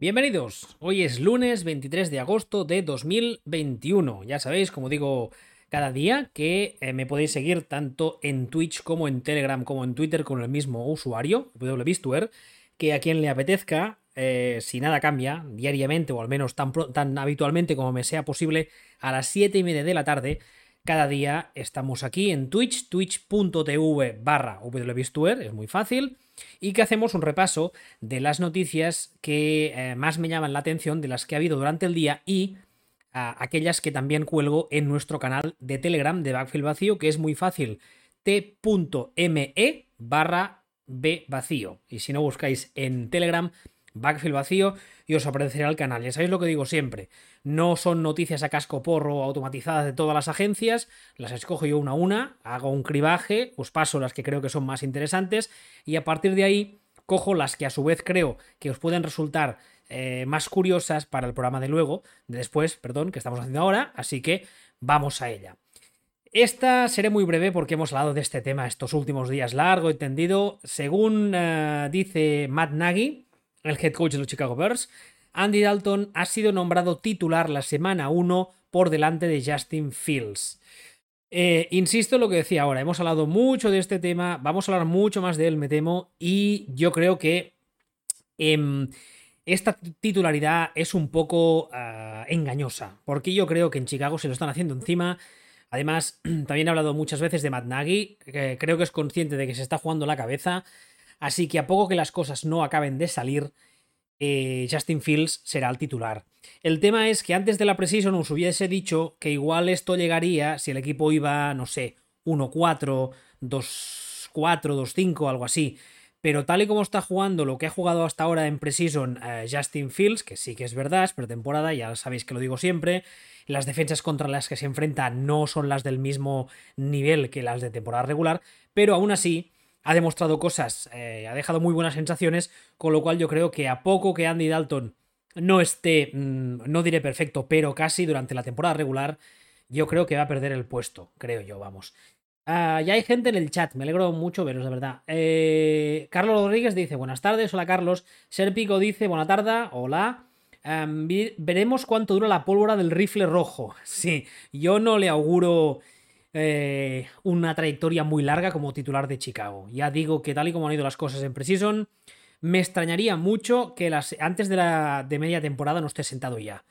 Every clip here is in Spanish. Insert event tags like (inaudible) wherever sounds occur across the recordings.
Bienvenidos, hoy es lunes 23 de agosto de 2021. Ya sabéis, como digo cada día, que eh, me podéis seguir tanto en Twitch como en Telegram como en Twitter con el mismo usuario, wbistuer, que a quien le apetezca, eh, si nada cambia, diariamente o al menos tan, tan habitualmente como me sea posible, a las 7 y media de la tarde, cada día estamos aquí en Twitch, twitch.tv barra wbistuer, es muy fácil y que hacemos un repaso de las noticias que eh, más me llaman la atención, de las que ha habido durante el día y aquellas que también cuelgo en nuestro canal de Telegram de Backfield Vacío, que es muy fácil, t.me barra b vacío. Y si no buscáis en Telegram Backfield Vacío y os aparecerá el canal. Ya sabéis lo que digo siempre. No son noticias a casco porro automatizadas de todas las agencias, las escojo yo una a una, hago un cribaje, os paso las que creo que son más interesantes y a partir de ahí cojo las que a su vez creo que os pueden resultar eh, más curiosas para el programa de luego, de después, perdón, que estamos haciendo ahora, así que vamos a ella. Esta seré muy breve porque hemos hablado de este tema estos últimos días largo y tendido. Según eh, dice Matt Nagy, el head coach de los Chicago Bears, Andy Dalton ha sido nombrado titular la semana 1 por delante de Justin Fields. Eh, insisto en lo que decía ahora, hemos hablado mucho de este tema, vamos a hablar mucho más de él, me temo, y yo creo que em, esta titularidad es un poco ah, engañosa, porque yo creo que en Chicago se lo están haciendo encima. Además, (clears throat) también he hablado muchas veces de Matt Nagy, que creo que es consciente de que se está jugando la cabeza Así que a poco que las cosas no acaben de salir, eh, Justin Fields será el titular. El tema es que antes de la Precision os hubiese dicho que igual esto llegaría si el equipo iba, no sé, 1-4, 2-4, 2-5, algo así. Pero tal y como está jugando lo que ha jugado hasta ahora en Precision eh, Justin Fields, que sí que es verdad, es pretemporada, ya sabéis que lo digo siempre, las defensas contra las que se enfrenta no son las del mismo nivel que las de temporada regular, pero aún así ha demostrado cosas, eh, ha dejado muy buenas sensaciones, con lo cual yo creo que a poco que Andy Dalton no esté, mm, no diré perfecto, pero casi durante la temporada regular, yo creo que va a perder el puesto, creo yo, vamos. Ah, ya hay gente en el chat, me alegro mucho veros, de verdad. Eh, Carlos Rodríguez dice, buenas tardes, hola Carlos. Serpico dice, buena tarde, hola. veremos cuánto dura la pólvora del rifle rojo. (laughs) Sí, yo no le auguro eh, una trayectoria muy larga como titular de Chicago. Ya digo que tal y como han ido las cosas en Precision, me extrañaría mucho que las, antes de la de media temporada no esté sentado ya.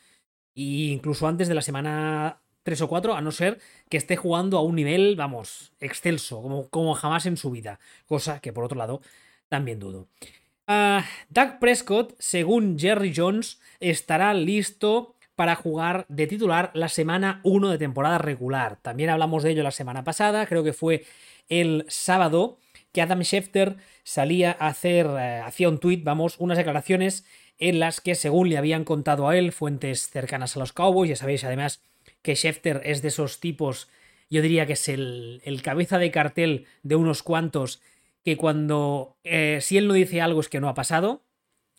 Y incluso antes de la semana 3 o 4, a no ser que esté jugando a un nivel, vamos, excelso, como, como jamás en su vida. Cosa que por otro lado también dudo. Uh, Doug Prescott, según Jerry Jones, estará listo para jugar de titular la semana 1 de temporada regular. También hablamos de ello la semana pasada, creo que fue el sábado, que Adam Schefter salía a hacer, eh, hacía un tweet, vamos, unas declaraciones en las que, según le habían contado a él, fuentes cercanas a los Cowboys, ya sabéis además que Schefter es de esos tipos, yo diría que es el, cabeza de cartel de unos cuantos, que cuando, eh, si él no dice algo es que no ha pasado,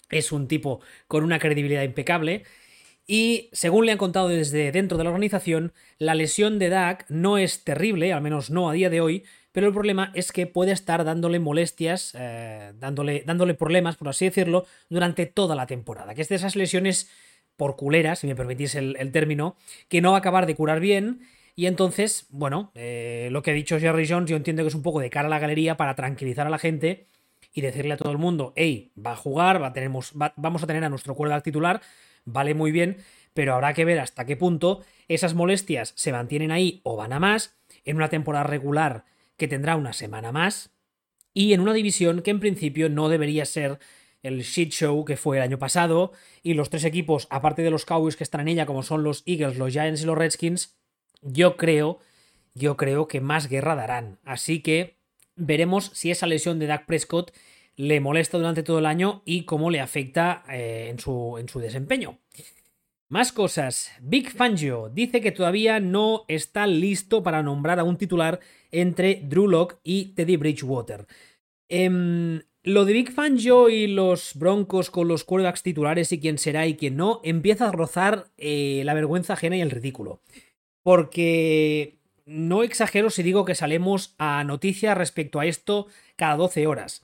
es un tipo con una credibilidad impecable. Y según le han contado desde dentro de la organización, la lesión de Dak no es terrible, al menos no a día de hoy, pero el problema es que puede estar dándole molestias, eh, dándole, dándole problemas, por así decirlo, durante toda la temporada. Que es de esas lesiones por culeras, si me permitís el, término, que no va a acabar de curar bien. Y entonces, bueno, eh, lo que ha dicho Jerry Jones, yo entiendo que es un poco de cara a la galería para tranquilizar a la gente y decirle a todo el mundo, hey, va a jugar, va tenemos, vamos a tener a nuestro cuerda titular, vale muy bien, pero habrá que ver hasta qué punto esas molestias se mantienen ahí o van a más en una temporada regular que tendrá una semana más y en una división que en principio no debería ser el shit show que fue el año pasado y los tres equipos, aparte de los Cowboys que están en ella, como son los Eagles, los Giants y los Redskins, yo creo, yo creo que más guerra darán. Así que veremos si esa lesión de Dak Prescott le molesta durante todo el año y cómo le afecta eh, en, su, en su desempeño. Más cosas. Big Fangio dice que todavía no está listo para nombrar a un titular entre Drew Locke y Teddy Bridgewater. Em, lo de Big Fangio y los Broncos con los quarterbacks titulares y quién será y quién no empieza a rozar eh, la vergüenza ajena y el ridículo. Porque no exagero si digo que salemos a noticias respecto a esto cada 12 horas.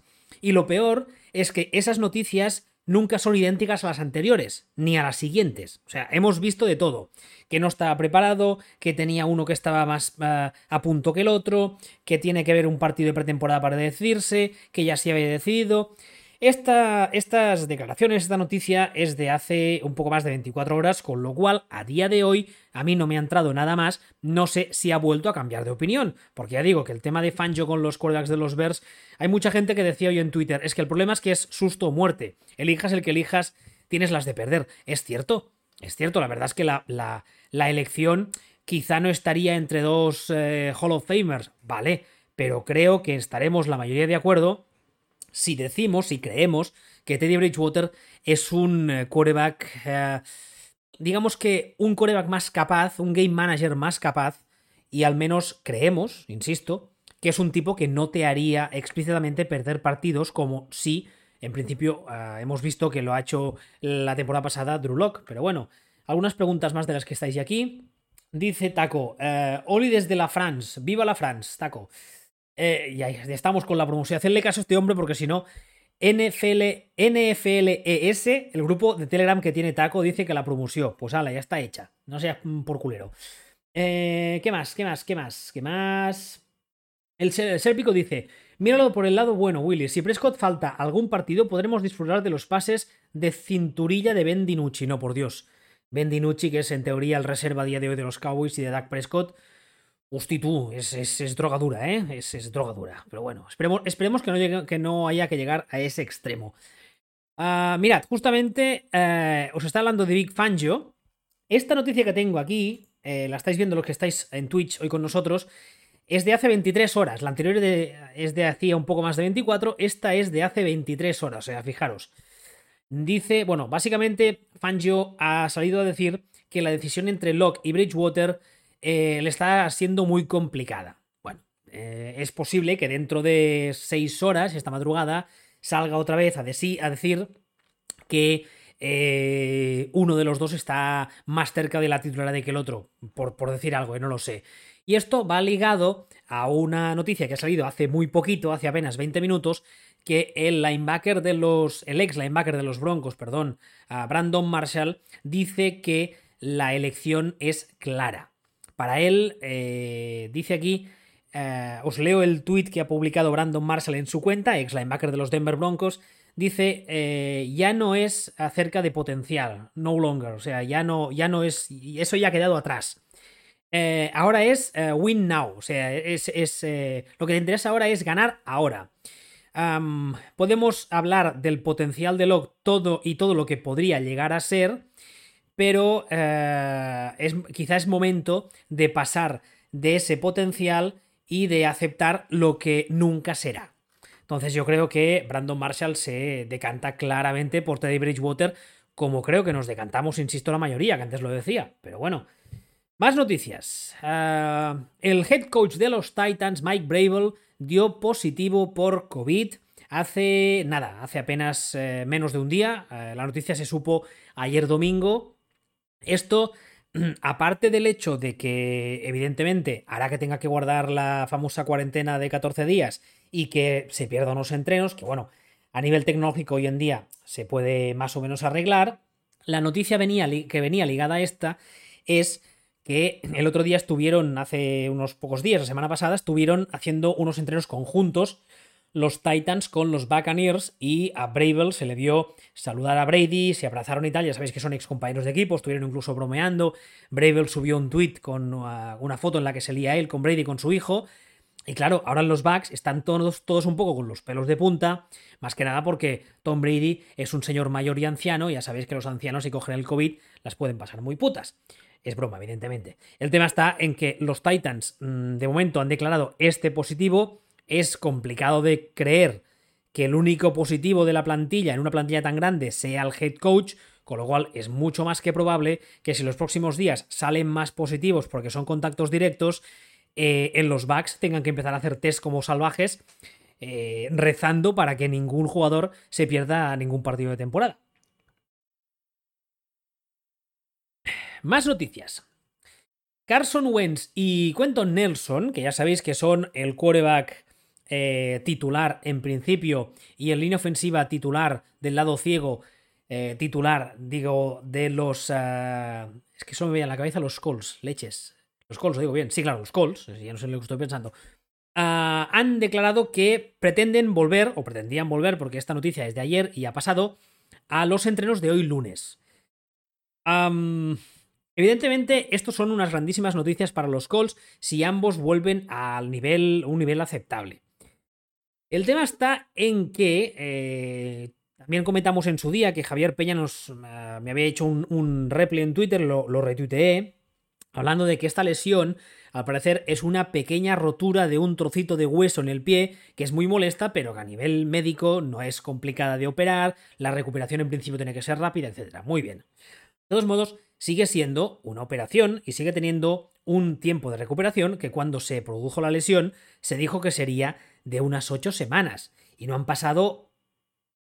Y lo peor es que esas noticias nunca son idénticas a las anteriores, ni a las siguientes. O sea, hemos visto de todo. Que no estaba preparado, que tenía uno que estaba más eh, a punto que el otro, que tiene que ver un partido de pretemporada para decidirse, que ya se había decidido. Esta, estas declaraciones, esta noticia es de hace un poco más de 24 horas, con lo cual a día de hoy a mí no me ha entrado nada más, no sé si ha vuelto a cambiar de opinión, porque ya digo que el tema de Fanjo con los quarterbacks de los Bears, hay mucha gente que decía hoy en Twitter, es que el problema es que es susto o muerte, elijas el que elijas, tienes las de perder, es cierto, es cierto, la verdad es que la, la, elección quizá no estaría entre dos eh, Hall of Famers, vale, pero creo que estaremos la mayoría de acuerdo si decimos, y creemos que Teddy Bridgewater es un eh, quarterback, eh, digamos que un quarterback más capaz, un game manager más capaz, y al menos creemos, insisto, que es un tipo que no te haría explícitamente perder partidos como si, en principio, eh, hemos visto que lo ha hecho la temporada pasada Drew Locke. Pero bueno, algunas preguntas más de las que estáis aquí. Dice Taco, Oli desde la France, viva la France, Taco. Eh, y ahí estamos con la promoción. Hacerle caso a este hombre porque si no, NFL, NFLES, el grupo de Telegram que tiene Taco, dice que la promoción. Pues ala, ya está hecha. No seas por culero. Eh, ¿Qué más? ¿Qué más? ¿Qué más? ¿Qué más? El, Serpico dice: Míralo por el lado bueno, Willy. Si Prescott falta algún partido, podremos disfrutar de los pases de cinturilla de Ben DiNucci. No, por Dios. Ben DiNucci, que es en teoría el reserva a día de hoy de los Cowboys y de Dak Prescott Hosti tú, es, es, drogadura, ¿eh? Es, es drogadura. Pero bueno, esperemos, esperemos que, no que no haya que llegar a ese extremo. Ah, mirad, justamente eh, os está hablando de Big Fangio. Esta noticia que tengo aquí, eh, la estáis viendo los que estáis en Twitch hoy con nosotros, es de hace 23 horas. La anterior es de hacía un poco más de 24. Esta es de hace 23 horas. O sea, fijaros. Dice, bueno, básicamente Fangio ha salido a decir que la decisión entre Locke y Bridgewater eh, le está siendo muy complicada. Bueno, eh, es posible que dentro de seis horas, esta madrugada, salga otra vez a, a decir que eh, uno de los dos está más cerca de la titularidad que el otro, por, por decir algo, no lo sé. Y esto va ligado a una noticia que ha salido hace muy poquito, hace apenas 20 minutos, que el linebacker de los. el ex linebacker de los Broncos, perdón, Brandon Marshall, dice que la elección es clara. Para él, eh, dice aquí, eh, os leo el tweet que ha publicado Brandon Marshall en su cuenta, ex linebacker de los Denver Broncos, dice, eh, ya no es acerca de potencial, no longer, o sea, ya no, ya no es, eso ya ha quedado atrás. ahora es win now, o sea, es, lo que te interesa ahora es ganar ahora. podemos hablar del potencial de Locke todo y todo lo que podría llegar a ser, pero eh, es, quizá es momento de pasar de ese potencial y de aceptar lo que nunca será. Entonces yo creo que Brandon Marshall se decanta claramente por Teddy Bridgewater, como creo que nos decantamos, insisto, la mayoría, que antes lo decía. Pero bueno, más noticias. Eh, el head coach de los Titans, Mike Bravel, dio positivo por COVID hace nada, hace apenas eh, menos de un día. la noticia se supo ayer domingo, esto, aparte del hecho de que evidentemente hará que tenga que guardar la famosa cuarentena de 14 días y que se pierdan unos entrenos, que bueno, a nivel tecnológico hoy en día se puede más o menos arreglar, la noticia que venía ligada a esta es que el otro día estuvieron, hace unos pocos días, la semana pasada, estuvieron haciendo unos entrenos conjuntos los Titans con los Buccaneers y a Bravel se le vio saludar a Brady, se abrazaron y tal, ya sabéis que son ex compañeros de equipo, estuvieron incluso bromeando, Bravel subió un tweet con uh, una foto en la que se lía él con Brady con su hijo, y claro, ahora los Bucks están todos, todos un poco con los pelos de punta, más que nada porque Tom Brady es un señor mayor y anciano, ya sabéis que los ancianos si cogen el COVID las pueden pasar muy putas. Es broma, evidentemente. El tema está en que los Titans mm, de momento han declarado este positivo, es complicado de creer que el único positivo de la plantilla en una plantilla tan grande sea el head coach, con lo cual es mucho más que probable que si los próximos días salen más positivos porque son contactos directos, eh, en los backs tengan que empezar a hacer test como salvajes, eh, rezando para que ningún jugador se pierda ningún partido de temporada. Más noticias. Carson Wentz y Quentin Nelson, que ya sabéis que son el quarterback eh, titular en principio y en línea ofensiva titular del lado ciego eh, titular, digo, de los... Eh, es que eso me veía en la cabeza los calls, leches. Los calls, digo bien. Sí, claro, los calls, ya no sé lo que estoy pensando. Ah, han declarado que pretenden volver, o pretendían volver, porque esta noticia es de ayer y ha pasado, a los entrenos de hoy lunes. evidentemente, estos son unas grandísimas noticias para los Colts si ambos vuelven al nivel, un nivel aceptable. El tema está en que eh, también comentamos en su día que Javier Peña nos, ah, me había hecho un, un replay en Twitter, lo, lo retuiteé, hablando de que esta lesión, al parecer, es una pequeña rotura de un trocito de hueso en el pie, que es muy molesta, pero que a nivel médico no es complicada de operar, la recuperación en principio tiene que ser rápida, etc. Muy bien. De todos modos, sigue siendo una operación y sigue teniendo un tiempo de recuperación que cuando se produjo la lesión se dijo que sería de unas ocho semanas. Y no han pasado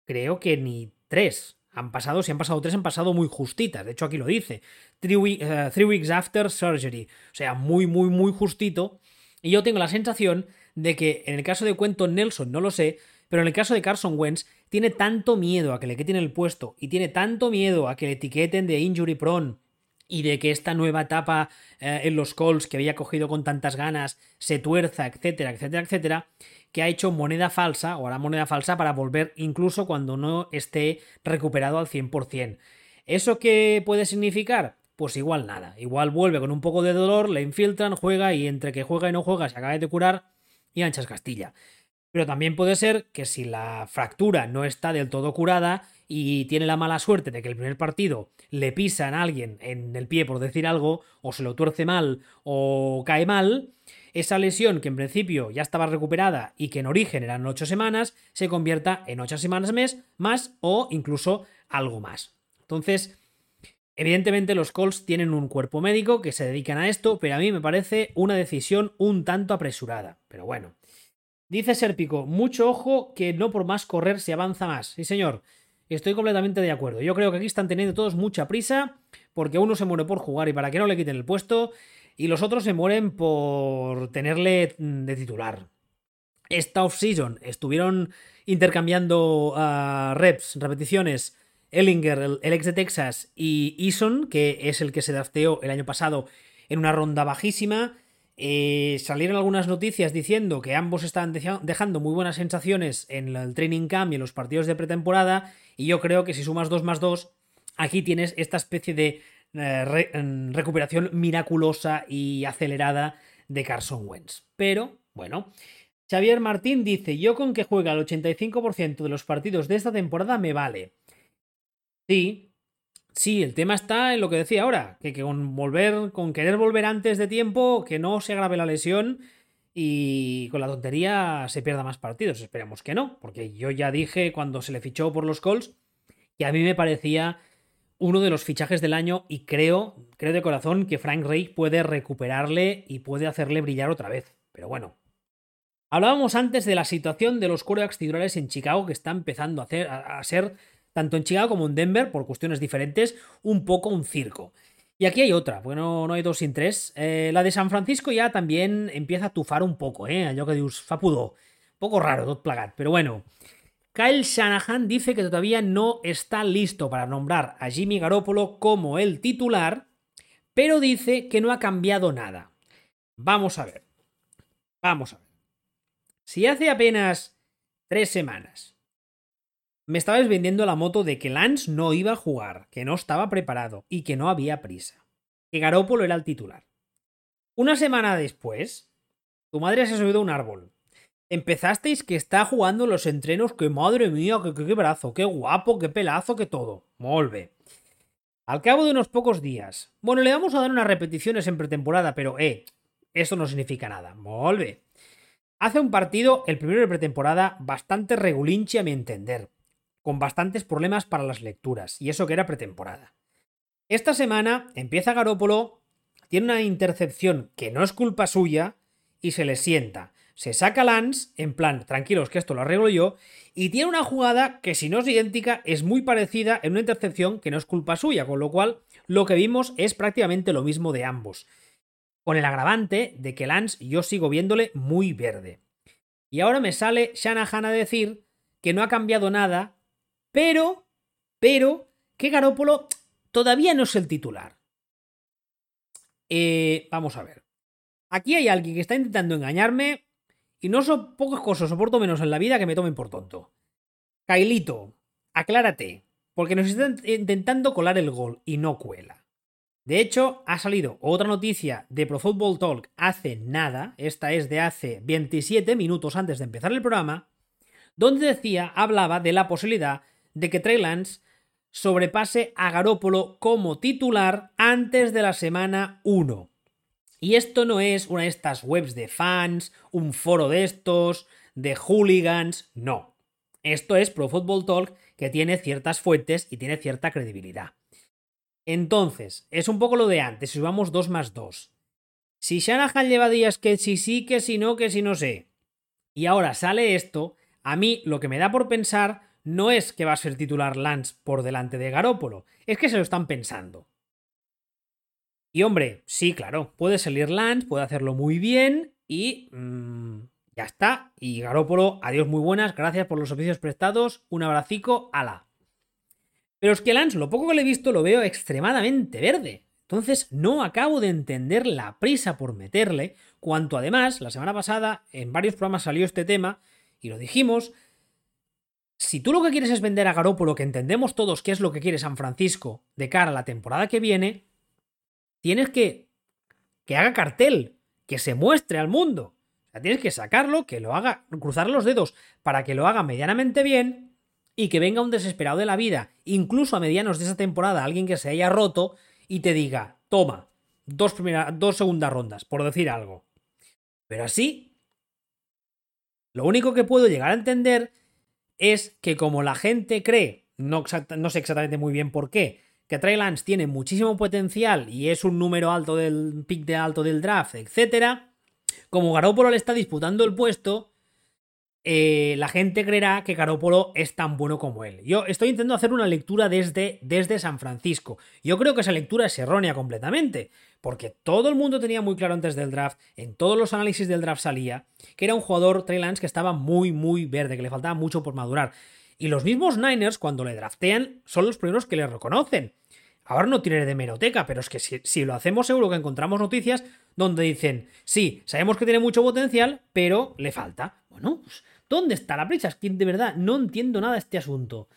creo que ni tres. Han pasado, si han pasado tres, han pasado muy justitas. De hecho, aquí lo dice. Eh, three, weeks after surgery. O sea, muy, muy, muy justito. Y yo tengo la sensación de que en el caso de Cuento Nelson no lo sé, pero en el caso de Carson Wentz tiene tanto miedo a que le quiten el puesto y tiene tanto miedo a que le etiqueten de injury prone y de que esta nueva etapa eh, en los calls que había cogido con tantas ganas se tuerza, etcétera, etcétera, etcétera, que ha hecho moneda falsa o hará moneda falsa para volver incluso cuando no esté recuperado al 100%. ¿Eso qué puede significar? Pues igual nada. Igual vuelve con un poco de dolor, le infiltran, juega y entre que juega y no juega se acaba de curar y anchas Castilla. Pero también puede ser que si la fractura no está del todo curada y tiene la mala suerte de que el primer partido le pisan a alguien en el pie por decir algo, o se lo tuerce mal, o cae mal, esa lesión que en principio ya estaba recuperada y que en origen eran ocho semanas, se convierta en ocho semanas mes, más o incluso algo más. Entonces, evidentemente los Colts tienen un cuerpo médico que se dedican a esto, pero a mí me parece una decisión un tanto apresurada. Pero bueno. Dice Serpico, mucho ojo que no por más correr se avanza más. Sí, señor. Estoy completamente de acuerdo. Yo creo que aquí están teniendo todos mucha prisa porque uno se muere por jugar y para que no le quiten el puesto y los otros se mueren por tenerle mm, de titular. Esta off-season estuvieron intercambiando uh, reps, repeticiones, Ellinger, el, ex de Texas, y Eason, que es el que se drafteó el año pasado en una ronda bajísima. Eh, salieron algunas noticias diciendo que ambos estaban dejando muy buenas sensaciones en el training camp y en los partidos de pretemporada. Y yo creo que si sumas 2 más 2, aquí tienes esta especie de eh, recuperación miraculosa y acelerada de Carson Wentz. Pero, bueno, Xavier Martín dice, yo con que juega el 85% de los partidos de esta temporada me vale. Sí, sí, el tema está en lo que decía ahora, que, con volver, con querer volver antes de tiempo, que no se agrave la lesión y con la tontería se pierda más partidos. Esperemos que no, porque yo ya dije cuando se le fichó por los Colts que a mí me parecía uno de los fichajes del año y creo, creo de corazón que Frank Reich puede recuperarle y puede hacerle brillar otra vez. Pero bueno. Hablábamos antes de la situación de los corebacks titulares en Chicago que está empezando a, hacer, a, ser, tanto en Chicago como en Denver, por cuestiones diferentes, un poco un circo. Y aquí hay otra, bueno, no hay dos sin tres. Eh, la de San Francisco ya también empieza a tufar un poco, ¿eh? Yo que dios, fa Un poco raro, tot plagat, pero bueno. Kyle Shanahan dice que todavía no está listo para nombrar a Jimmy Garoppolo como el titular, pero dice que no ha cambiado nada. Vamos a ver. Vamos a ver. Si hace apenas tres semanas me estabais vendiendo la moto de que Lance no iba a jugar, que no estaba preparado y que no había prisa, que Garoppolo era el titular. Una semana después, tu madre se ha subido a un árbol, Empezasteis que está jugando los entrenos, que madre mía, que, qué brazo, qué guapo, qué pelazo, que todo. Molve. Al cabo de unos pocos días. Bueno, le vamos a dar unas repeticiones en pretemporada, pero eh, eso no significa nada. Molve. Hace un partido, el primero de pretemporada, bastante regulinche a mi entender, con bastantes problemas para las lecturas, y eso que era pretemporada. Esta semana empieza Garópolo, tiene una intercepción que no es culpa suya, y se le sienta se saca Lance, en plan, tranquilos que esto lo arreglo yo, y tiene una jugada que si no es idéntica, es muy parecida en una intercepción que no es culpa suya, con lo cual lo que vimos es prácticamente lo mismo de ambos. Con el agravante de que Lance yo sigo viéndole muy verde. Y ahora me sale Shanahan a decir que no ha cambiado nada, pero, pero, que Garópolo todavía no es el titular. Eh, vamos a ver. Aquí hay alguien que está intentando engañarme y no son pocas cosas, soporto menos en la vida que me tomen por tonto. Kailito, aclárate, porque nos están intentando colar el gol y no cuela. De hecho, ha salido otra noticia de Pro Football Talk hace nada, esta es de hace 27 minutos antes de empezar el programa, donde decía, hablaba de la posibilidad de que Trey Lance sobrepase a Garópolo como titular antes de la semana 1. Y esto no es una de estas webs de fans, un foro de estos, de hooligans, no. Esto es Pro Football Talk que tiene ciertas fuentes y tiene cierta credibilidad. Entonces, es un poco lo de antes, si vamos 2 más 2. Si Shanahan lleva días que si sí, que si no, que si no sé. Y ahora sale esto, a mí lo que me da por pensar no es que va a ser titular Lance por delante de Garópolo, es que se lo están pensando. Y hombre, sí, claro, puede salir Lance, puede hacerlo muy bien y mm, ya está. Y Garópolo, adiós muy buenas, gracias por los servicios prestados, un abracico, ala. Pero es que Lance, lo poco que le he visto, lo veo extremadamente verde. Entonces no acabo de entender la prisa por meterle, cuanto además, la semana pasada, en varios programas salió este tema, y lo dijimos, si tú lo que quieres es vender a Garópolo, que entendemos todos qué es lo que quiere San Francisco de cara a la temporada que viene, tienes que que haga cartel, que se muestre al mundo. O sea, tienes que sacarlo, que lo haga, cruzar los dedos para que lo haga medianamente bien y que venga un desesperado de la vida, incluso a medianos de esa temporada, alguien que se haya roto y te diga, toma, dos, primeras, dos segundas rondas, por decir algo. Pero así, lo único que puedo llegar a entender es que como la gente cree, no, no sé exactamente muy bien por qué, que Trey Lance tiene muchísimo potencial y es un número alto del pick de alto del draft, etc., como Garoppolo le está disputando el puesto, eh, la gente creerá que Garoppolo es tan bueno como él. Yo estoy intentando hacer una lectura desde, desde San Francisco. Yo creo que esa lectura es errónea completamente, porque todo el mundo tenía muy claro antes del draft, en todos los análisis del draft salía, que era un jugador Trey Lance que estaba muy, muy verde, que le faltaba mucho por madurar. Y los mismos Niners, cuando le draftean, son los primeros que le reconocen. Ahora no tiene de meroteca, pero es que si, lo hacemos seguro que encontramos noticias donde dicen, sí, sabemos que tiene mucho potencial, pero le falta. Bueno, pues, ¿dónde está la prisa? Es que de verdad no entiendo nada este asunto.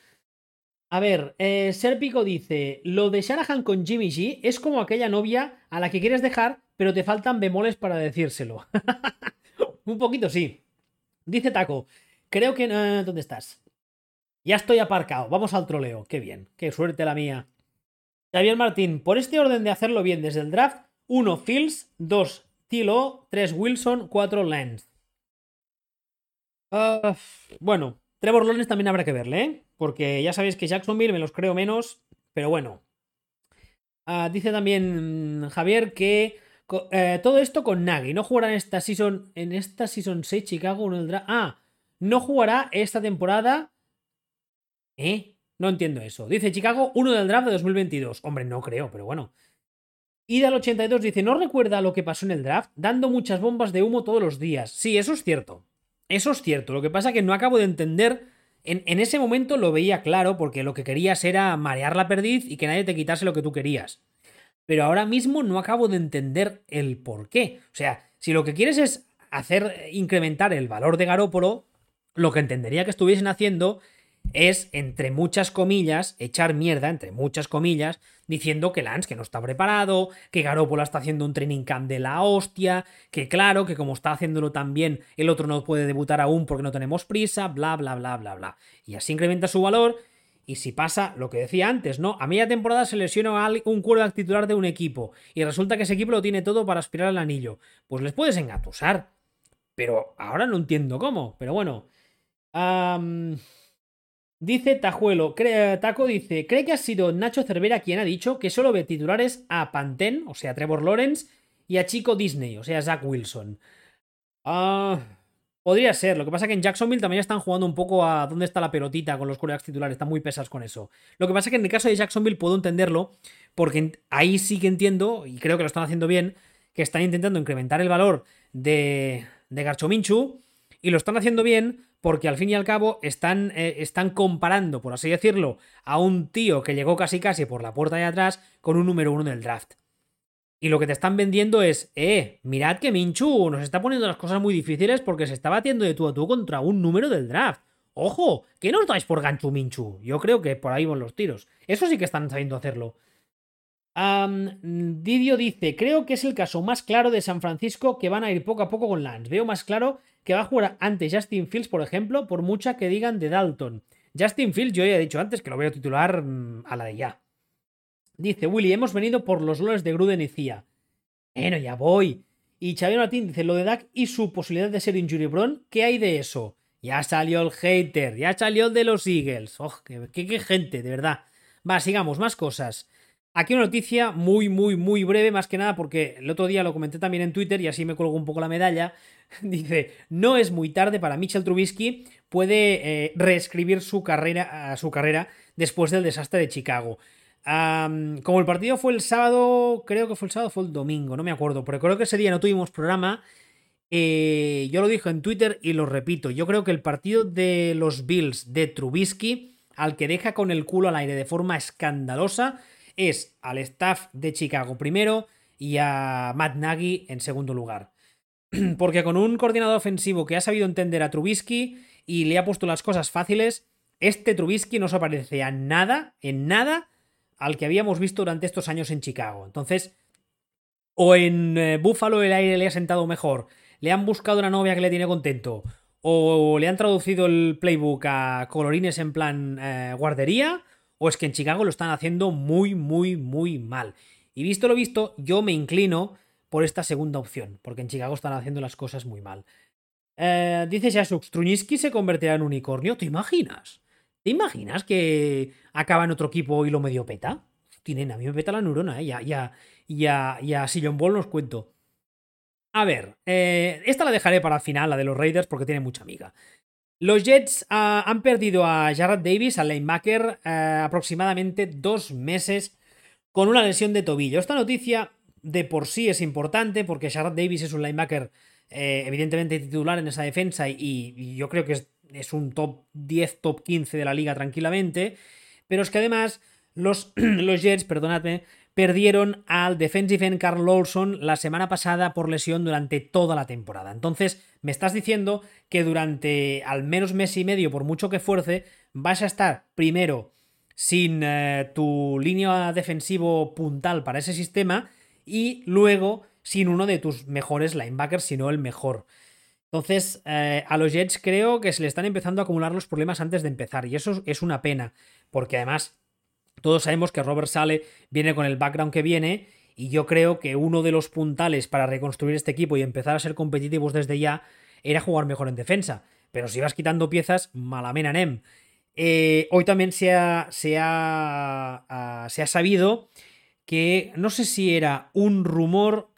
A ver, eh, Serpico dice, lo de Shanahan con Jimmy G es como aquella novia a la que quieres dejar, pero te faltan bemoles para decírselo. (laughs) Un poquito sí. Dice Taco, creo que... ¿Dónde estás? Ya estoy aparcado, vamos al troleo. Qué bien, qué suerte la mía. Javier Martín, por este orden de hacerlo bien desde el draft, 1 Fields, 2 Tilo, 3 Wilson, 4 Lance. Ah, bueno, Trevor Lawrence también habrá que verle, ¿eh? Porque ya sabéis que Jacksonville me los creo menos, pero bueno. Ah, dice también mm, Javier que eh, todo esto con Nagy. No jugará en esta season, en esta season 6 Chicago draft. Ah, no jugará esta temporada ¿Eh? No entiendo eso. Dice Chicago, uno del draft de 2022. Hombre, no creo, pero bueno. Ida al 82 dice, ¿no recuerda lo que pasó en el draft? Dando muchas bombas de humo todos los días. Sí, eso es cierto. Eso es cierto. Lo que pasa que no acabo de entender. En, en, ese momento lo veía claro porque lo que querías era marear la perdiz y que nadie te quitase lo que tú querías. Pero ahora mismo no acabo de entender el por qué. O sea, si lo que quieres es hacer incrementar el valor de Garópolo, lo que entendería que estuviesen haciendo es, entre muchas comillas, echar mierda, entre muchas comillas, diciendo que Lance que no está preparado, que Garoppolo está haciendo un training camp de la hostia, que claro, que como está haciéndolo tan bien, el otro no puede debutar aún porque no tenemos prisa, bla, bla, bla, bla, bla. Y así incrementa su valor. Y si pasa lo que decía antes, ¿no? A media temporada se lesiona un quarterback titular de un equipo y resulta que ese equipo lo tiene todo para aspirar al anillo. Pues les puedes engatusar. Pero ahora no entiendo cómo. Pero bueno. Dice Tajuelo, Taco dice, ¿cree que ha sido Nacho Cervera quien ha dicho que solo ve titulares a Pantén, o sea, Trevor Lawrence, y a Chico Disney, o sea, Zach Wilson? Ah, podría ser, lo que pasa es que en Jacksonville también están jugando un poco a dónde está la pelotita con los corebacks titulares, están muy pesas con eso. Lo que pasa es que en el caso de Jacksonville puedo entenderlo, porque ahí sí que entiendo, y creo que lo están haciendo bien, que están intentando incrementar el valor de, de Garchominchu, y lo están haciendo bien porque al fin y al cabo están, eh, están comparando, por así decirlo, a un tío que llegó casi casi por la puerta de atrás con un número uno del draft. Y lo que te están vendiendo es, eh, mirad que Minchu nos está poniendo las cosas muy difíciles porque se está batiendo de tú a tú contra un número del draft. Ojo, que no os dais por gancho Minchu. Yo creo que por ahí van los tiros. Eso sí que están sabiendo hacerlo. Didio dice, creo que es el caso más claro de San Francisco que van a ir poco a poco con Lance. Veo más claro que va a jugar antes Justin Fields, por ejemplo, por mucha que digan de Dalton. Justin Fields, yo ya he dicho antes que lo voy a titular mm, a la de ya. Dice Willy, hemos venido por los loles de Gruden y Cia. Bueno, ya voy. Y Xavier Martín dice, lo de Dak y su posibilidad de ser injury Bron, ¿qué hay de eso? Ya salió el hater, ya salió el de los Eagles. Oh, qué, qué gente, de verdad. Va, sigamos, más cosas. Aquí una noticia muy, muy, muy breve, más que nada porque el otro día lo comenté también en Twitter y así me colgo un poco la medalla. (laughs) Dice, no es muy tarde para Mitchell Trubisky, puede eh, reescribir su carrera, su carrera después del desastre de Chicago como el partido fue el sábado, creo que fue el sábado, fue el domingo, no me acuerdo, pero creo que ese día no tuvimos programa. Eh, yo lo dije en Twitter y lo repito. Yo creo que el partido de los Bills de Trubisky, al que deja con el culo al aire de forma escandalosa, es al staff de Chicago primero y a Matt Nagy en segundo lugar. (clears throat) Porque con un coordinador ofensivo que ha sabido entender a Trubisky y le ha puesto las cosas fáciles, este Trubisky no se parece a nada, en nada, al que habíamos visto durante estos años en Chicago. Entonces, o en eh, Buffalo el aire le ha sentado mejor, le han buscado una novia que le tiene contento, o le han traducido el playbook a colorines en plan eh, guardería, o es que en Chicago lo están haciendo muy, muy, muy mal. Y visto lo visto, yo me inclino por esta segunda opción, porque en Chicago están haciendo las cosas muy mal. Eh, dice Shasuk, Truniski se convertirá en unicornio, ¿te imaginas? ¿Te imaginas que acaba en otro equipo y lo medio peta? Tienen, a mí me peta la neurona, ¿eh? Ya, ya, ya, ya, Sillon Ball nos cuento. A ver, eh, esta la dejaré para el final, la de los Raiders, porque tiene mucha amiga. Los Jets ah, han perdido a Jarrett Davis, al linebacker, eh, aproximadamente dos meses con una lesión de tobillo. Esta noticia de por sí es importante porque Jarrett Davis es un linebacker eh, evidentemente titular en esa defensa y yo creo que es es un top 10, top 15 de la liga tranquilamente, pero es que además los, (clears throat) los Jets, perdonadme, perdieron al defensive end Carl Lawson la semana pasada por lesión durante toda la temporada. Entonces, me estás diciendo que durante al menos mes y medio, por mucho que fuerce, vas a estar primero sin eh, tu línea defensivo puntal para ese sistema y luego sin uno de tus mejores linebackers, sino el mejor. Entonces, eh, a los Jets creo que se le están empezando a acumular los problemas antes de empezar. Y eso es una pena. Porque además, todos sabemos que Robert Sale viene con el background que viene. Y yo creo que uno de los puntales para reconstruir este equipo y empezar a ser competitivos desde ya era jugar mejor en defensa. Pero si vas quitando piezas, malamena nem. Eh, hoy también se ha, se, ha, ah, se ha sabido que no sé si era un rumor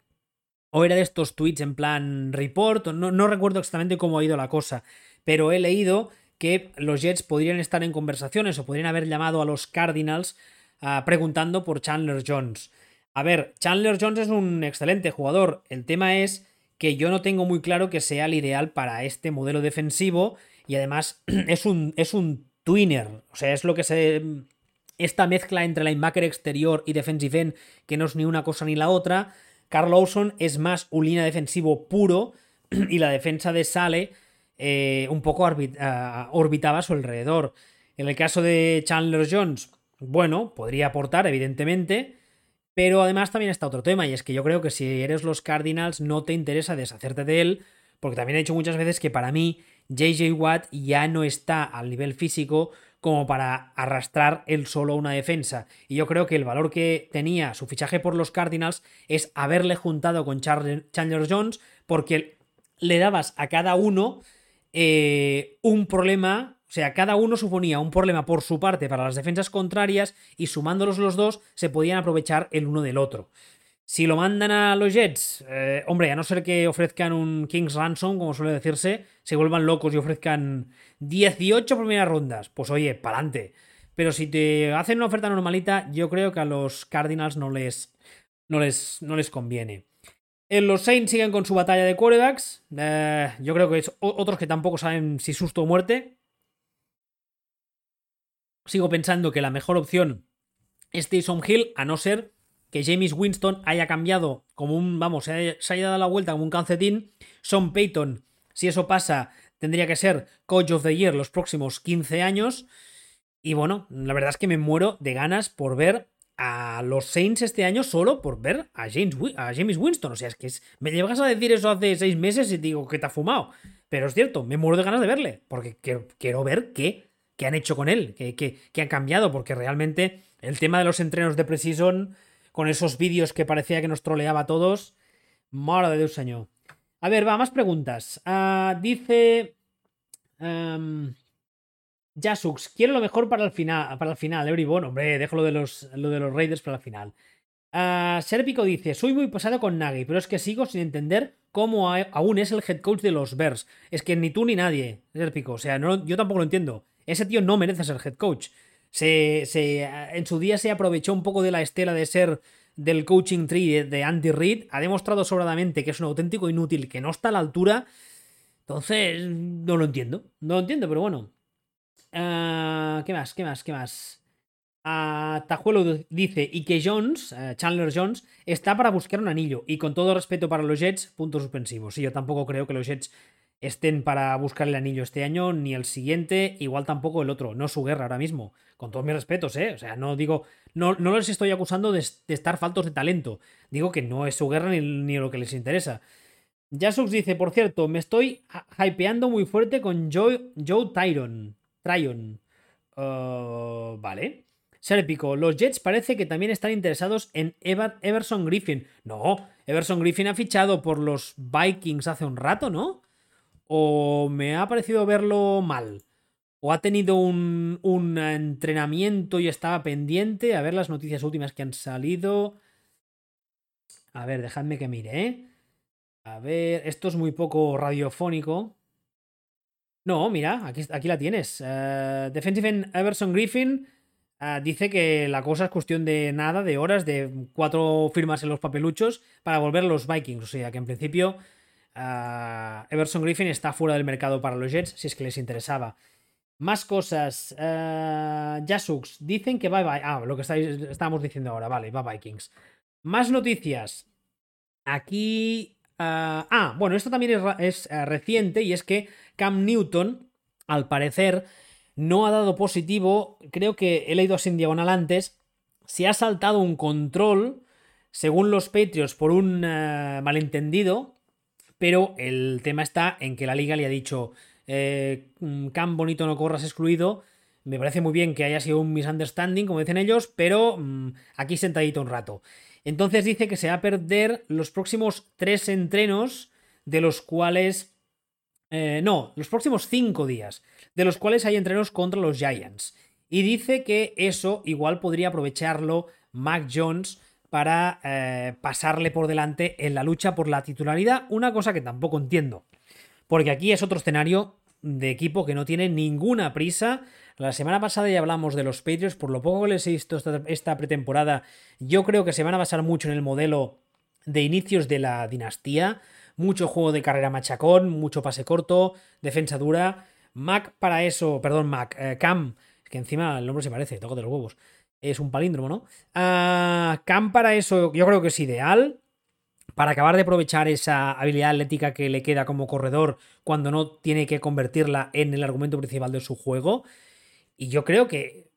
o era de estos tweets en plan report, no, no recuerdo exactamente cómo ha ido la cosa, pero he leído que los Jets podrían estar en conversaciones o podrían haber llamado a los Cardinals ah, preguntando por Chandler Jones. A ver, Chandler Jones es un excelente jugador. El tema es que yo no tengo muy claro que sea el ideal para este modelo defensivo y además (clears throat) es un, es un twinner. O sea, es lo que se. Esta mezcla entre linebacker exterior y defensive end, que no es ni una cosa ni la otra. Carl Lawson es más un línea defensivo puro (clears throat) y la defensa de Sale eh, un poco ah, orbitaba a su alrededor. En el caso de Chandler Jones, bueno, podría aportar, evidentemente, pero además también está otro tema, y es que yo creo que si eres los Cardinals no te interesa deshacerte de él, porque también he dicho muchas veces que para mí JJ Watt ya no está al nivel físico como para arrastrar él solo una defensa. Y yo creo que el valor que tenía su fichaje por los Cardinals es haberle juntado con Chandler Jones porque le dabas a cada uno eh, un problema, o sea, cada uno suponía un problema por su parte para las defensas contrarias y sumándolos los dos se podían aprovechar el uno del otro. Si lo mandan a los Jets, eh, hombre, a no ser que ofrezcan un King's Ransom, como suele decirse, se vuelvan locos y ofrezcan 18 primeras rondas, pues oye, pa'lante. Pero si te hacen una oferta normalita, yo creo que a los Cardinals no les, no les, no les conviene. Los Saints siguen con su batalla de quarterbacks. Eh, yo creo que es otros que tampoco saben si susto o muerte. Sigo pensando que la mejor opción es Taysom Hill, a no ser que James Winston haya cambiado como un, vamos, se haya, dado la vuelta como un calcetín. Son Payton, si eso pasa, tendría que ser Coach of the Year los próximos 15 años. Y bueno, la verdad es que me muero de ganas por ver a los Saints este año solo por ver a James, a James Winston. O sea, es que me llevas a decir eso hace seis meses y digo que te ha fumado. Pero es cierto, me muero de ganas de verle, porque quiero, ver qué, qué, han hecho con él, qué, qué, han cambiado, porque realmente el tema de los entrenos de Precision, con esos vídeos que parecía que nos troleaba a todos, madre de Dios señor. A ver, va, más preguntas. Ah, dice... Jasux, quiero lo mejor para el final, para el final, Everyone. Hombre, dejo lo de los, lo de los Raiders para el final. Uh, Serpico dice, soy muy pasado con Nagy, pero es que sigo sin entender cómo aún es el head coach de los Bears. Es que ni tú ni nadie, Serpico. O sea, no, yo tampoco lo entiendo. Ese tío no merece ser head coach. Se, se, en su día se aprovechó un poco de la estela de ser del coaching tree de Andy Reid. Ha demostrado sobradamente que es un auténtico inútil, que no está a la altura. Entonces, no lo entiendo. No lo entiendo, pero bueno. Ah, ¿Qué más? ¿Qué más? ¿Qué más? Uh, Tajuelo dice, y que Jones, eh, Chandler Jones, está para buscar un anillo. Y con todo respeto para los Jets, puntos suspensivos. Sí, yo tampoco creo que los Jets estén para buscar el anillo este año, ni el siguiente, igual tampoco el otro. No su guerra ahora mismo. Con todos mis respetos, ¿eh? O sea, no digo, no, no les estoy acusando de, estar faltos de talento. Digo que no es su guerra ni, ni lo que les interesa. Jasux dice, por cierto, me estoy hypeando muy fuerte con Joe, Joe Tyron. Tryon. Uh, vale. Serpico, los Jets parece que también están interesados en Everson Griffin. No, Everson Griffin ha fichado por los Vikings hace un rato, ¿no? O me ha parecido verlo mal. O ha tenido un, un entrenamiento y estaba pendiente. A ver las noticias últimas que han salido. A ver, dejadme que mire, ¿eh? A ver, esto es muy poco radiofónico. No, mira, aquí, aquí la tienes. Uh, Defensive Everson Griffin uh, dice que la cosa es cuestión de nada, de horas, de cuatro firmas en los papeluchos para volver los Vikings. O sea que en principio uh, Everson Griffin está fuera del mercado para los Jets, si es que les interesaba. Más cosas. Jasux, dicen que bye. Ah, lo que estábamos diciendo ahora, vale, va Vikings. Más noticias. Aquí Ah, ah, bueno, esto también es, eh, reciente y es que Cam Newton, al parecer, no ha dado positivo. Creo que he leído así en diagonal antes. Se ha saltado un control, según los Patriots, por un eh, malentendido. Pero el tema está en que la liga le ha dicho: eh, Cam bonito no corras excluido. Me parece muy bien que haya sido un misunderstanding, como dicen ellos, pero mm, aquí sentadito un rato. Entonces dice que se va a perder los próximos tres entrenos, de los cuales... Eh, no, los próximos cinco días, de los cuales hay entrenos contra los Giants. Y dice que eso igual podría aprovecharlo Mac Jones para eh, pasarle por delante en la lucha por la titularidad, una cosa que tampoco entiendo. Porque aquí es otro escenario de equipo que no tiene ninguna prisa la semana pasada ya hablamos de los Patriots, por lo poco que les he visto esta, pretemporada, yo creo que se van a basar mucho en el modelo de inicios de la dinastía, mucho juego de carrera machacón, mucho pase corto, defensa dura. Mac para eso, perdón, Mac, eh, Cam, que encima el nombre se parece, toco de los huevos. Es un palíndromo, ¿no? Ah, Cam para eso yo creo que es ideal. Para acabar de aprovechar esa habilidad atlética que le queda como corredor cuando no tiene que convertirla en el argumento principal de su juego. Y yo creo que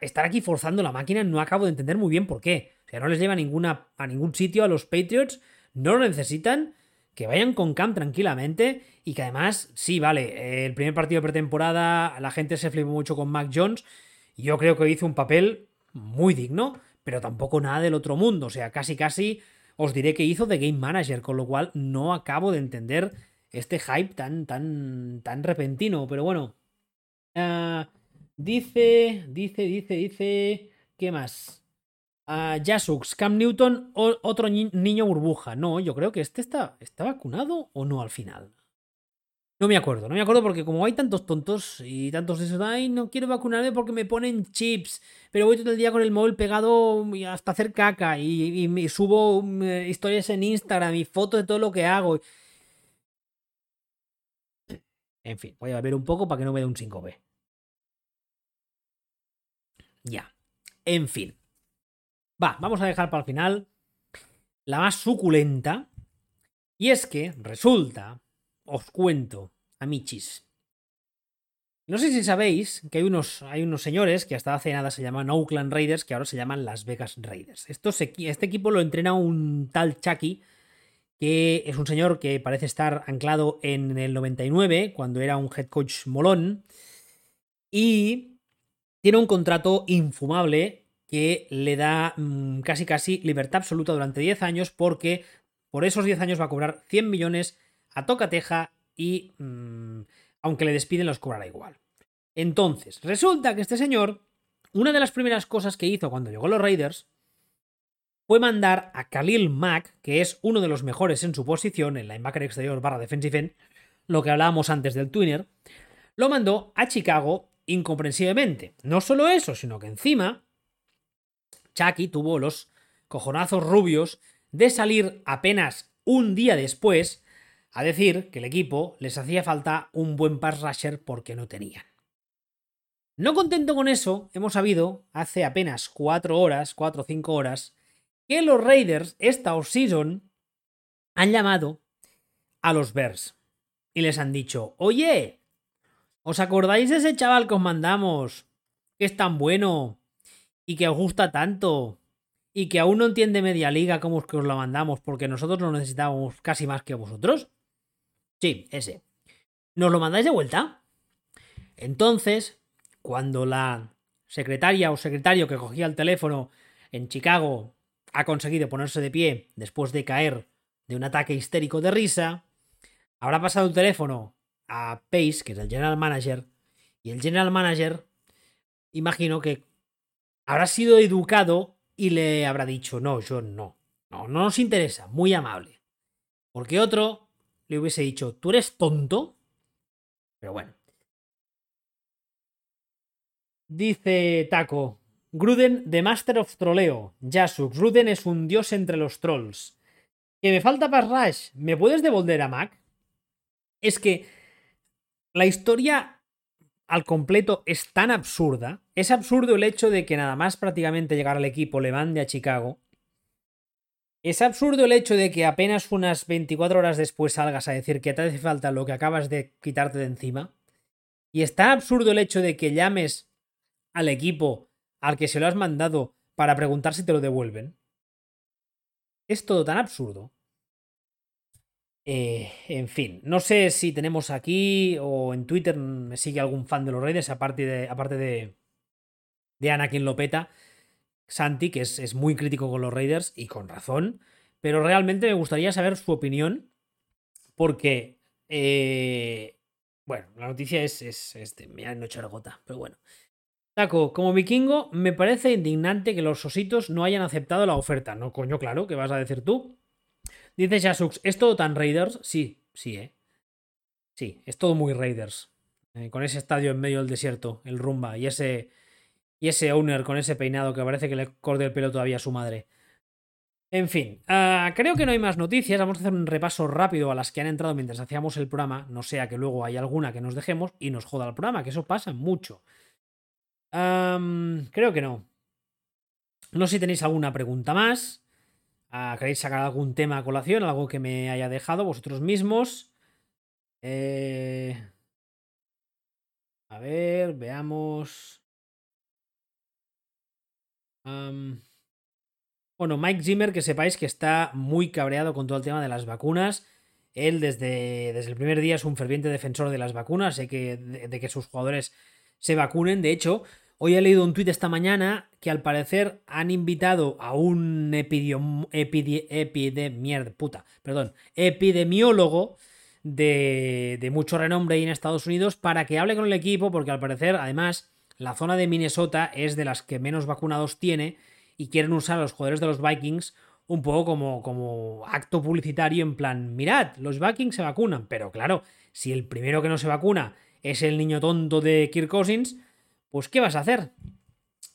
estar aquí forzando la máquina no acabo de entender muy bien por qué. O sea, no les lleva a, ninguna, a ningún sitio a los Patriots, no lo necesitan, que vayan con Cam tranquilamente y que además, sí, vale, el primer partido de pretemporada la gente se flipó mucho con Mac Jones y yo creo que hizo un papel muy digno, pero tampoco nada del otro mundo. O sea, casi casi os diré que hizo de game manager, con lo cual no acabo de entender este hype tan, tan, tan repentino. Pero bueno. Uh, Dice, dice, dice, dice. ¿Qué más? Uh, Cam Newton, otro niño burbuja. No, yo creo que este está, está vacunado o no al final. No me acuerdo, no me acuerdo porque como hay tantos tontos y tantos de esos, ay, no quiero vacunarme porque me ponen chips, pero voy todo el día con el móvil pegado hasta hacer caca y, y subo mm, historias en Instagram y fotos de todo lo que hago. En fin, voy a ver un poco para que no me dé un 5B. Ya. En fin. Va, vamos a dejar para el final la más suculenta. Y es que resulta os cuento, amichis. No sé si sabéis que hay unos, hay unos señores que hasta hace nada se llaman Oakland Raiders, que ahora se llaman Las Vegas Raiders. este equipo lo entrena un tal Chucky, que es un señor que parece estar anclado en el 99, cuando era un head coach molón, y tiene un contrato infumable que le da mm, casi casi libertad absoluta durante 10 años, porque por esos 10 años va a cobrar 100 millones a tocateja y mm, aunque le despiden los cobrará igual. Entonces, resulta que este señor, una de las primeras cosas que hizo cuando llegó a los Raiders fue mandar a Khalil Mack, que es uno de los mejores en su posición, en la linebacker exterior barra defensive end, lo que hablábamos antes del Twinner, lo mandó a Chicago incomprensiblemente. No solo eso, sino que encima Chucky tuvo los cojonazos rubios de salir apenas un día después a decir que el equipo les hacía falta un buen pass rusher porque no tenían. No contento con eso, hemos sabido hace apenas cuatro horas, cuatro o cinco horas, que los Raiders esta offseason han llamado a los Bears y les han dicho, oye, ¿os acordáis de ese chaval que os mandamos, que es tan bueno y que os gusta tanto y que aún no entiende media liga como es que os lo mandamos porque nosotros lo necesitábamos casi más que vosotros? Sí, ese. ¿Nos lo mandáis de vuelta? Entonces, cuando la secretaria o secretario que cogía el teléfono en Chicago ha conseguido ponerse de pie después de caer de un ataque histérico de risa, habrá pasado el teléfono a Pace, que es el general manager, y el general manager, imagino que habrá sido educado y le habrá dicho, no, yo no, no, no nos interesa, muy amable. Porque otro le hubiese dicho, ¿tú eres tonto? Pero bueno. Dice Taco, Gruden de Master of Troleo. Yasuk, Gruden es un dios entre los trolls. Que me falta para Rush. ¿Me puedes devolver a Mac? Es que la historia al completo es tan absurda. Es absurdo el hecho de que nada más prácticamente llegar al equipo le mande a Chicago es absurdo el hecho de que apenas unas 24 horas después salgas a decir que te hace falta lo que acabas de quitarte de encima. Y es tan absurdo el hecho de que llames al equipo al que se lo has mandado para preguntar si te lo devuelven. Es todo tan absurdo. Eh, en fin, no sé si tenemos aquí o en Twitter me sigue algún fan de los Raiders, aparte de, aparte de, de Anakin Lopeta. Santi, que es, muy crítico con los Raiders y con razón, pero realmente me gustaría saber su opinión porque, eh, bueno, la noticia es, es, es de, me han hecho gota, pero bueno. Taco, como vikingo, me parece indignante que los ositos no hayan aceptado la oferta. No, coño, claro, ¿qué vas a decir tú? Dice Shasux, ¿es todo tan Raiders? Sí, sí, ¿eh? Sí, es todo muy Raiders. Eh, con ese estadio en medio del desierto, el rumba, y ese, y ese owner con ese peinado que parece que le corte el pelo todavía a su madre. En fin, ah, creo que no hay más noticias. Vamos a hacer un repaso rápido a las que han entrado mientras hacíamos el programa. No sea que luego haya alguna que nos dejemos y nos joda el programa, que eso pasa mucho. creo que no. No sé si tenéis alguna pregunta más. Ah, ¿Queréis sacar algún tema a colación? Algo que me haya dejado vosotros mismos. Eh, a ver, veamos bueno, Mike Zimmer, que sepáis que está muy cabreado con todo el tema de las vacunas. Él desde, desde el primer día es un ferviente defensor de las vacunas, sé que, de, que sus jugadores se vacunen. De hecho, hoy he leído un tuit esta mañana que al parecer han invitado a un epidemiólogo de, de mucho renombre en Estados Unidos para que hable con el equipo, porque al parecer, además, la zona de Minnesota es de las que menos vacunados tiene y quieren usar a los jugadores de los Vikings un poco como, como acto publicitario en plan, mirad, los Vikings se vacunan, pero claro, si el primero que no se vacuna es el niño tonto de Kirk Cousins, pues ¿qué vas a hacer?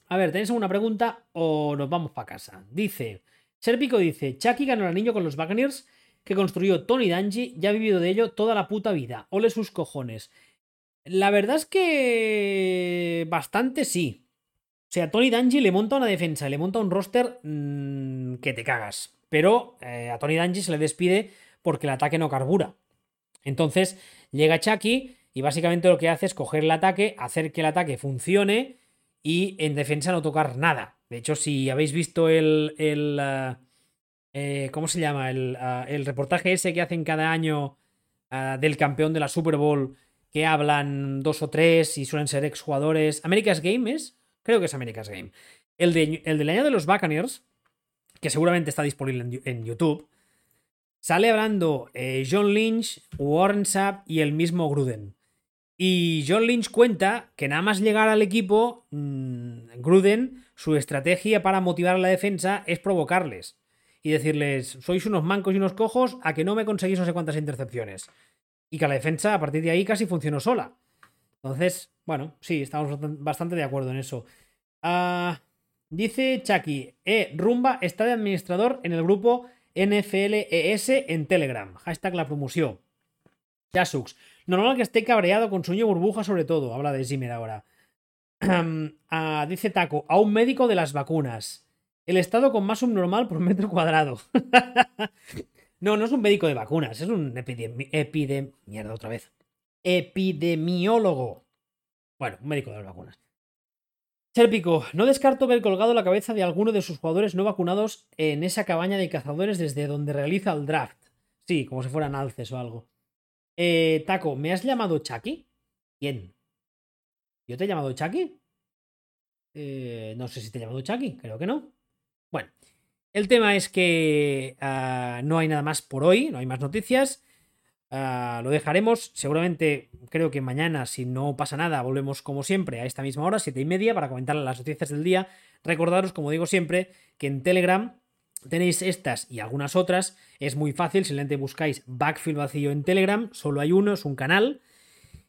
A ver, ¿tenéis alguna pregunta o nos vamos para casa? Dice, Serpico dice, Chucky ganó al niño con los Buccaneers que construyó Tony Danji y ha vivido de ello toda la puta vida. Ole sus cojones. La verdad es que bastante sí. O sea, Tony Danji le monta una defensa, le monta un roster mmm, que te cagas. Pero eh, a Tony Danji se le despide porque el ataque no carbura. Entonces llega Chucky y básicamente lo que hace es coger el ataque, hacer que el ataque funcione y en defensa no tocar nada. De hecho, si habéis visto el. el uh, eh, ¿Cómo se llama? El, uh, el, reportaje ese que hacen cada año uh, del campeón de la Super Bowl, que hablan dos o tres y suelen ser exjugadores. ¿America's Game es? Creo que es America's Game. El, de, el del año de los Buccaneers, que seguramente está disponible en, en YouTube, sale hablando eh, John Lynch, Warren Sapp y el mismo Gruden. Y John Lynch cuenta que nada más llegar al equipo, mmm, Gruden, su estrategia para motivar a la defensa es provocarles y decirles, sois unos mancos y unos cojos a que no me conseguís no sé cuántas intercepciones. Y que la defensa a partir de ahí casi funcionó sola. Entonces, bueno, sí, estamos bastante de acuerdo en eso. Uh, dice Chucky, eh, Rumba está de administrador en el grupo NFLES en Telegram. Hashtag la promoción. Jasux. Normal que esté cabreado con sueño burbuja sobre todo. Habla de Zimmer ahora. uh, dice Taco, a un médico de las vacunas. El estado con más subnormal por metro cuadrado. (laughs) no, no es un médico de vacunas, es un epidemi otra vez. Epidemiólogo. Bueno, un médico de las vacunas. Serpico, no descarto ver colgado la cabeza de alguno de sus jugadores no vacunados en esa cabaña de cazadores desde donde realiza el draft. Sí, como si fueran alces o algo. Eh, Taco, ¿me has llamado Chucky? ¿Quién? ¿Yo te he llamado Chucky? Eh, no sé si te he llamado Chucky, creo que no. Bueno, el tema es que uh, no hay nada más por hoy, no hay más noticias. Uh, lo dejaremos. Seguramente, creo que mañana, si no pasa nada, volvemos como siempre a esta misma hora, siete y media, para comentar las noticias del día. Recordaros, como digo siempre, que en Telegram Tenéis estas y algunas otras. Es muy fácil, simplemente buscáis Backfield Vacío en Telegram. Solo hay uno, es un canal.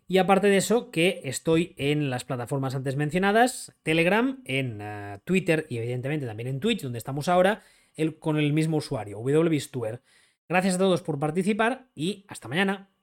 Y aparte de eso, que estoy en las plataformas antes mencionadas, Telegram, en uh, Twitter y evidentemente también en Twitch, donde estamos ahora, el, con el mismo usuario, WBStuer. Gracias a todos por participar y hasta mañana.